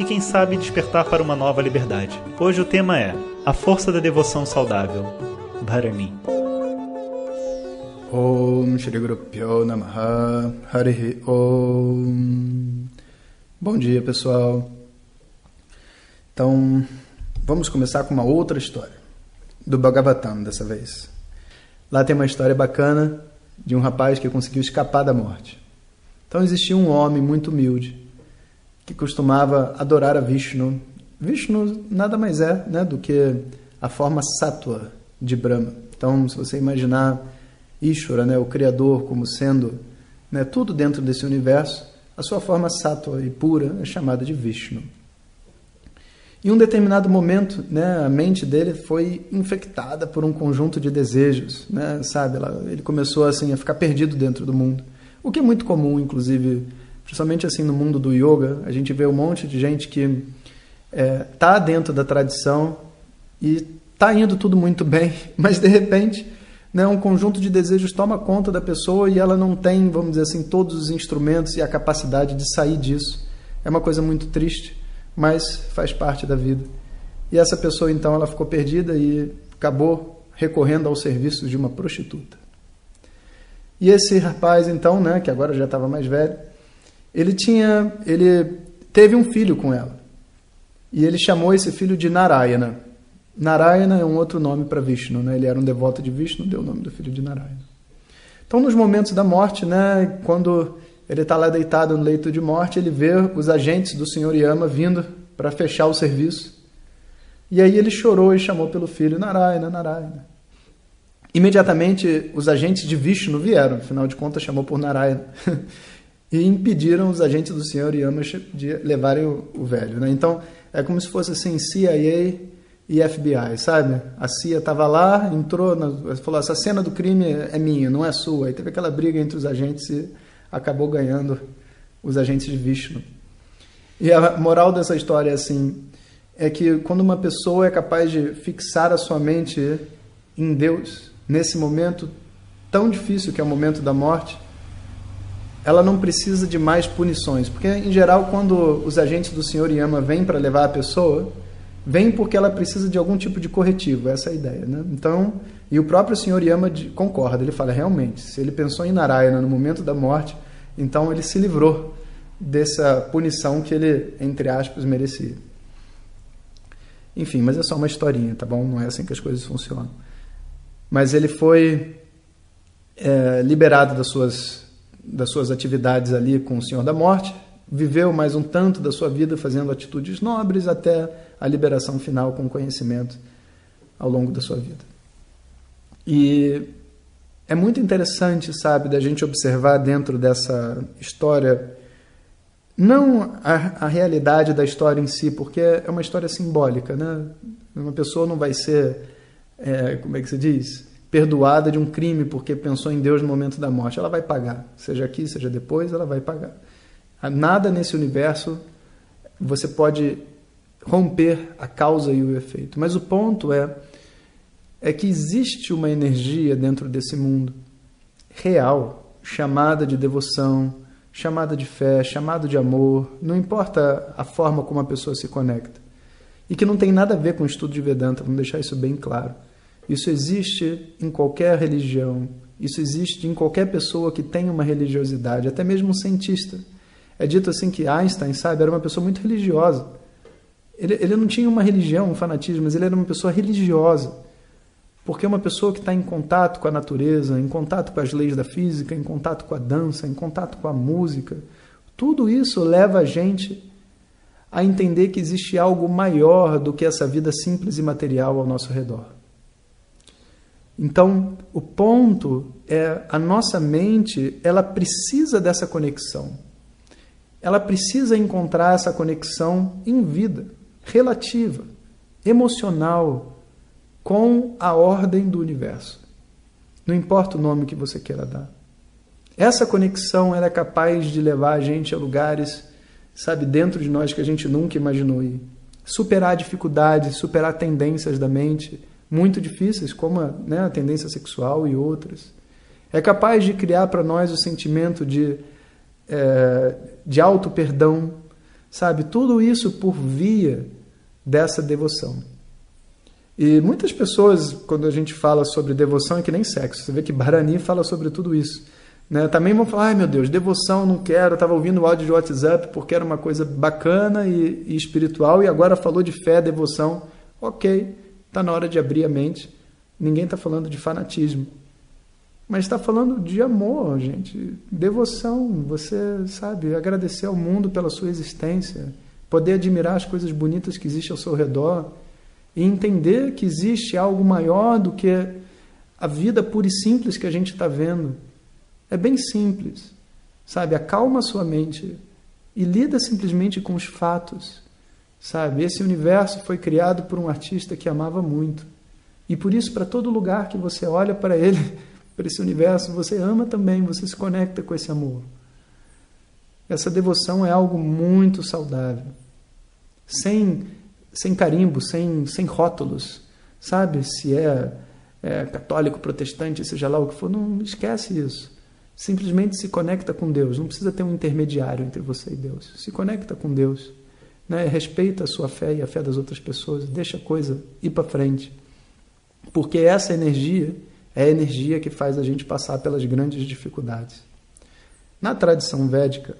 e, quem sabe, despertar para uma nova liberdade. Hoje o tema é A Força da Devoção Saudável. Bharani. Om Shri Guru Namaha Harihi Om Bom dia pessoal Então vamos começar com uma outra história do Bhagavatam dessa vez Lá tem uma história bacana de um rapaz que conseguiu escapar da morte Então existia um homem muito humilde que costumava adorar a Vishnu Vishnu nada mais é né, do que a forma sattva de Brahma Então se você imaginar Ishvara, né, o Criador, como sendo né, tudo dentro desse universo, a sua forma sattva e pura é chamada de Vishnu. Em um determinado momento, né, a mente dele foi infectada por um conjunto de desejos, né, sabe? Ele começou assim a ficar perdido dentro do mundo, o que é muito comum, inclusive, principalmente assim no mundo do yoga, a gente vê um monte de gente que está é, dentro da tradição e está indo tudo muito bem, mas de repente né, um conjunto de desejos toma conta da pessoa e ela não tem, vamos dizer assim, todos os instrumentos e a capacidade de sair disso. É uma coisa muito triste, mas faz parte da vida. E essa pessoa então ela ficou perdida e acabou recorrendo ao serviço de uma prostituta. E esse rapaz então, né, que agora já estava mais velho, ele tinha, ele teve um filho com ela. E ele chamou esse filho de Narayana. Narayana é um outro nome para Vishnu, né? Ele era um devoto de Vishnu, deu o nome do filho de Narayana. Então, nos momentos da morte, né, quando ele está lá deitado no leito de morte, ele vê os agentes do Senhor Yama vindo para fechar o serviço. E aí ele chorou e chamou pelo filho Narayana, Narayana. Imediatamente os agentes de Vishnu vieram, afinal de contas chamou por Narayana, e impediram os agentes do Senhor Yama de levarem o, o velho. Né? Então é como se fosse assim CIA e FBI, sabe? A CIA estava lá, entrou, na, falou: essa cena do crime é minha, não é sua. Aí teve aquela briga entre os agentes e acabou ganhando os agentes de Vishnu. E a moral dessa história é assim: é que quando uma pessoa é capaz de fixar a sua mente em Deus, nesse momento tão difícil que é o momento da morte, ela não precisa de mais punições. Porque, em geral, quando os agentes do Senhor Yama vêm para levar a pessoa vem porque ela precisa de algum tipo de corretivo, essa é a ideia. Né? Então, e o próprio Senhor Yama concorda, ele fala, realmente, se ele pensou em Narayana no momento da morte, então ele se livrou dessa punição que ele, entre aspas, merecia. Enfim, mas é só uma historinha, tá bom? Não é assim que as coisas funcionam. Mas ele foi é, liberado das suas, das suas atividades ali com o Senhor da Morte, viveu mais um tanto da sua vida fazendo atitudes nobres até a liberação final com conhecimento ao longo da sua vida. E é muito interessante, sabe, da gente observar dentro dessa história não a, a, realidade da história em si, porque é uma história simbólica, né? Uma pessoa não vai ser, é, como é que se diz, perdoada de um crime porque pensou em Deus no momento da morte. Ela vai pagar, seja aqui, seja depois, ela vai pagar. Nada nesse universo você pode romper a causa e o efeito. Mas o ponto é é que existe uma energia dentro desse mundo real, chamada de devoção, chamada de fé, chamada de amor, não importa a forma como a pessoa se conecta. E que não tem nada a ver com o estudo de Vedanta, vamos deixar isso bem claro. Isso existe em qualquer religião, isso existe em qualquer pessoa que tenha uma religiosidade, até mesmo um cientista. É dito assim que Einstein, sabe, era uma pessoa muito religiosa. Ele, ele não tinha uma religião, um fanatismo, mas ele era uma pessoa religiosa. Porque é uma pessoa que está em contato com a natureza, em contato com as leis da física, em contato com a dança, em contato com a música. Tudo isso leva a gente a entender que existe algo maior do que essa vida simples e material ao nosso redor. Então, o ponto é a nossa mente, ela precisa dessa conexão ela precisa encontrar essa conexão em vida, relativa, emocional com a ordem do universo. Não importa o nome que você queira dar. Essa conexão ela é capaz de levar a gente a lugares, sabe, dentro de nós que a gente nunca imaginou ir. Superar dificuldades, superar tendências da mente muito difíceis, como a, né, a tendência sexual e outras. É capaz de criar para nós o sentimento de, é, de auto-perdão, sabe? Tudo isso por via dessa devoção. E muitas pessoas, quando a gente fala sobre devoção, é que nem sexo. Você vê que Barani fala sobre tudo isso. Né? Também vão falar, ai meu Deus, devoção não quero, estava ouvindo o áudio de WhatsApp porque era uma coisa bacana e, e espiritual e agora falou de fé, devoção. Ok, está na hora de abrir a mente. Ninguém está falando de fanatismo. Mas está falando de amor, gente. Devoção. Você, sabe, agradecer ao mundo pela sua existência. Poder admirar as coisas bonitas que existem ao seu redor. E entender que existe algo maior do que a vida pura e simples que a gente está vendo. É bem simples. Sabe, acalma a sua mente e lida simplesmente com os fatos. Sabe, esse universo foi criado por um artista que amava muito. E por isso, para todo lugar que você olha para ele, para esse universo, você ama também, você se conecta com esse amor. Essa devoção é algo muito saudável. Sem, sem carimbo, sem, sem rótulos. Sabe? Se é, é católico, protestante, seja lá o que for, não esquece isso. Simplesmente se conecta com Deus. Não precisa ter um intermediário entre você e Deus. Se conecta com Deus. Né? Respeita a sua fé e a fé das outras pessoas. Deixa a coisa ir para frente. Porque essa energia é a energia que faz a gente passar pelas grandes dificuldades. Na tradição védica,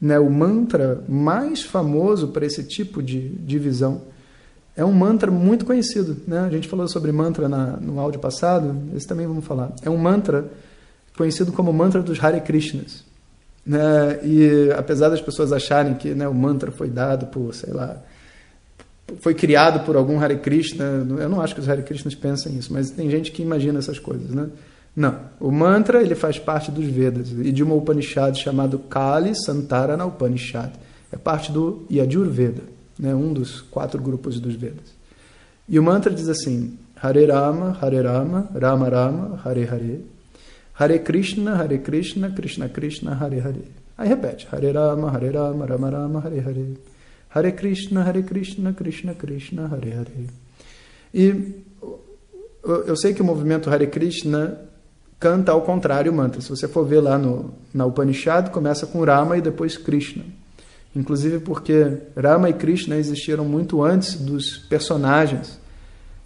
né, o mantra mais famoso para esse tipo de divisão é um mantra muito conhecido. Né? A gente falou sobre mantra na, no áudio passado, esse também vamos falar. É um mantra conhecido como mantra dos Hare Krishnas. Né? E apesar das pessoas acharem que né, o mantra foi dado por, sei lá, foi criado por algum Hare Krishna. Eu não acho que os Hare Krishnas pensem isso, mas tem gente que imagina essas coisas, né? Não. O mantra ele faz parte dos Vedas e de uma Upanishad chamado Kali Santarana Upanishad. É parte do Yajurveda, né? um dos quatro grupos dos Vedas. E o mantra diz assim: Hare Rama, Hare Rama, Rama Rama, Hare Hare, Hare Krishna, Hare Krishna, Krishna Krishna, Hare Hare. Aí repete: Hare Rama, Hare Rama, Rama Rama, Hare Hare. Hare Krishna, Hare Krishna, Krishna Krishna, Hare Hare. E eu sei que o movimento Hare Krishna canta ao contrário o mantra. Se você for ver lá no, na Upanishad, começa com Rama e depois Krishna. Inclusive porque Rama e Krishna existiram muito antes dos personagens.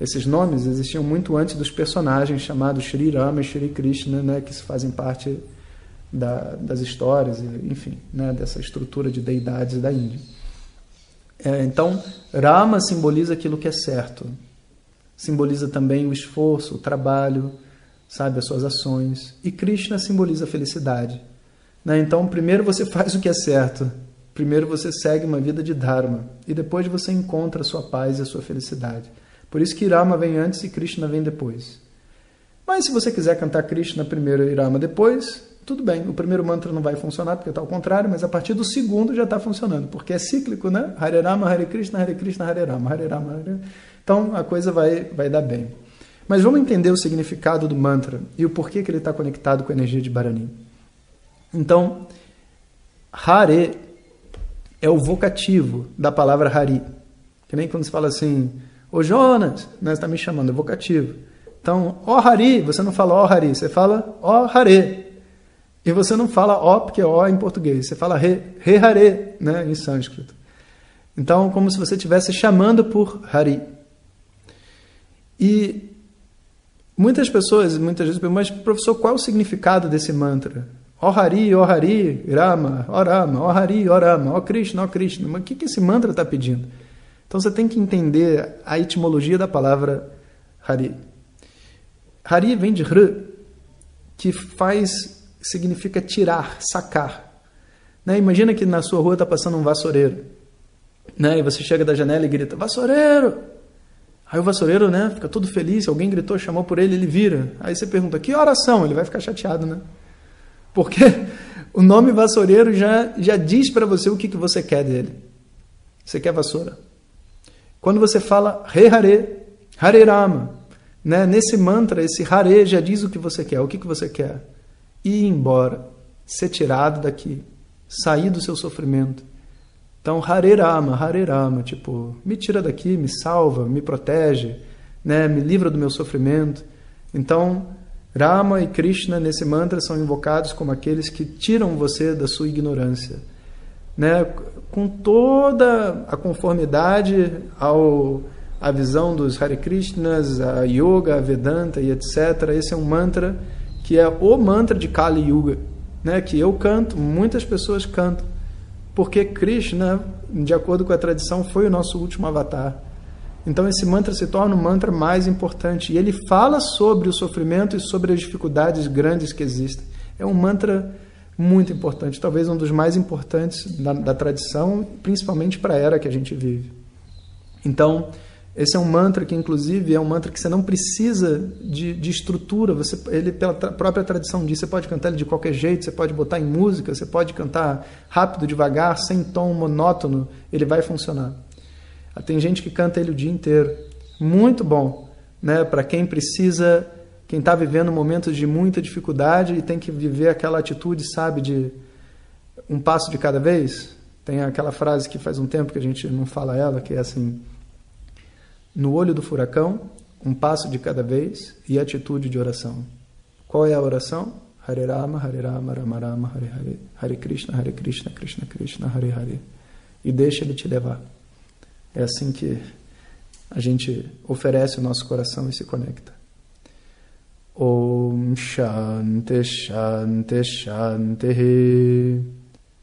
Esses nomes existiam muito antes dos personagens chamados Sri Rama e Sri Krishna, né, que fazem parte da, das histórias, enfim, né, dessa estrutura de deidades da Índia. É, então, Rama simboliza aquilo que é certo. Simboliza também o esforço, o trabalho, sabe, as suas ações. E Krishna simboliza a felicidade. Né? Então, primeiro você faz o que é certo. Primeiro você segue uma vida de Dharma. E depois você encontra a sua paz e a sua felicidade. Por isso que Rama vem antes e Krishna vem depois. Mas se você quiser cantar Krishna primeiro e Rama depois, tudo bem, o primeiro mantra não vai funcionar porque está ao contrário, mas a partir do segundo já está funcionando, porque é cíclico, né? Hare Rama, Hare Krishna, Hare Krishna, Hare Rama, Hare Rama, Hare... Então a coisa vai, vai dar bem. Mas vamos entender o significado do mantra e o porquê que ele está conectado com a energia de Bharani. Então, Hare é o vocativo da palavra Hari. Que nem quando se fala assim, ô Jonas, né, está me chamando, é vocativo. Então, ó Hari, você não fala ó Hari, você fala ó Hare. E você não fala ó porque ó em português, você fala re, re hare, né, em sânscrito. Então, como se você estivesse chamando por Hari. E muitas pessoas, muitas vezes, mas professor, qual é o significado desse mantra? Ó Hari, ó Hari, Rama, ó Rama, ó Hari, ó Rama, ó Krishna, ó Krishna. Mas o que, que esse mantra está pedindo? Então você tem que entender a etimologia da palavra Hari. Hari vem de Hr, que faz significa tirar, sacar. Né? Imagina que na sua rua está passando um vassoureiro. Né? E você chega da janela e grita: Vassoureiro! Aí o vassoureiro né, fica todo feliz. Alguém gritou, chamou por ele, ele vira. Aí você pergunta: Que oração? Ele vai ficar chateado, né? Porque o nome vassoureiro já, já diz para você o que, que você quer dele. Você quer vassoura. Quando você fala Re Hare, Hare Rama, né? nesse mantra, esse Hare já diz o que você quer, o que, que você quer. Ir embora, ser tirado daqui, sair do seu sofrimento. Então, Hare Rama, Hare Rama, tipo, me tira daqui, me salva, me protege, né? me livra do meu sofrimento. Então, Rama e Krishna nesse mantra são invocados como aqueles que tiram você da sua ignorância. Né? Com toda a conformidade ao a visão dos Hare Krishnas, a Yoga, a Vedanta e etc. Esse é um mantra que é o mantra de Kali Yuga, né? que eu canto, muitas pessoas cantam, porque Krishna, de acordo com a tradição, foi o nosso último avatar. Então esse mantra se torna o mantra mais importante e ele fala sobre o sofrimento e sobre as dificuldades grandes que existem. É um mantra muito importante, talvez um dos mais importantes da, da tradição, principalmente para a era que a gente vive. Então, esse é um mantra que, inclusive, é um mantra que você não precisa de, de estrutura. Você, ele, pela própria tradição diz, você pode cantar ele de qualquer jeito, você pode botar em música, você pode cantar rápido, devagar, sem tom monótono, ele vai funcionar. Tem gente que canta ele o dia inteiro. Muito bom, né? Para quem precisa, quem está vivendo momentos de muita dificuldade e tem que viver aquela atitude, sabe, de um passo de cada vez. Tem aquela frase que faz um tempo que a gente não fala ela, que é assim: no olho do furacão, um passo de cada vez e atitude de oração. Qual é a oração? Hare Rama, Hare Rama, Rama Rama, Hare Hare, Hare Krishna, Hare Krishna, Krishna Krishna, Hare Hare. E deixa ele te levar. É assim que a gente oferece o nosso coração e se conecta. Shanti Shanti Shanti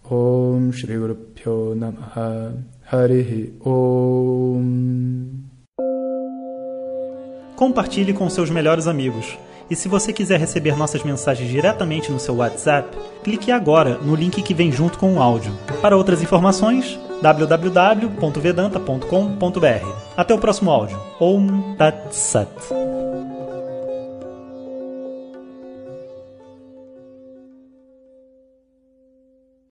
Om Shri Guru Pyo Namaha Harihi Om Compartilhe com seus melhores amigos. E se você quiser receber nossas mensagens diretamente no seu WhatsApp, clique agora no link que vem junto com o áudio. Para outras informações, www.vedanta.com.br. Até o próximo áudio. Om Tat Sat.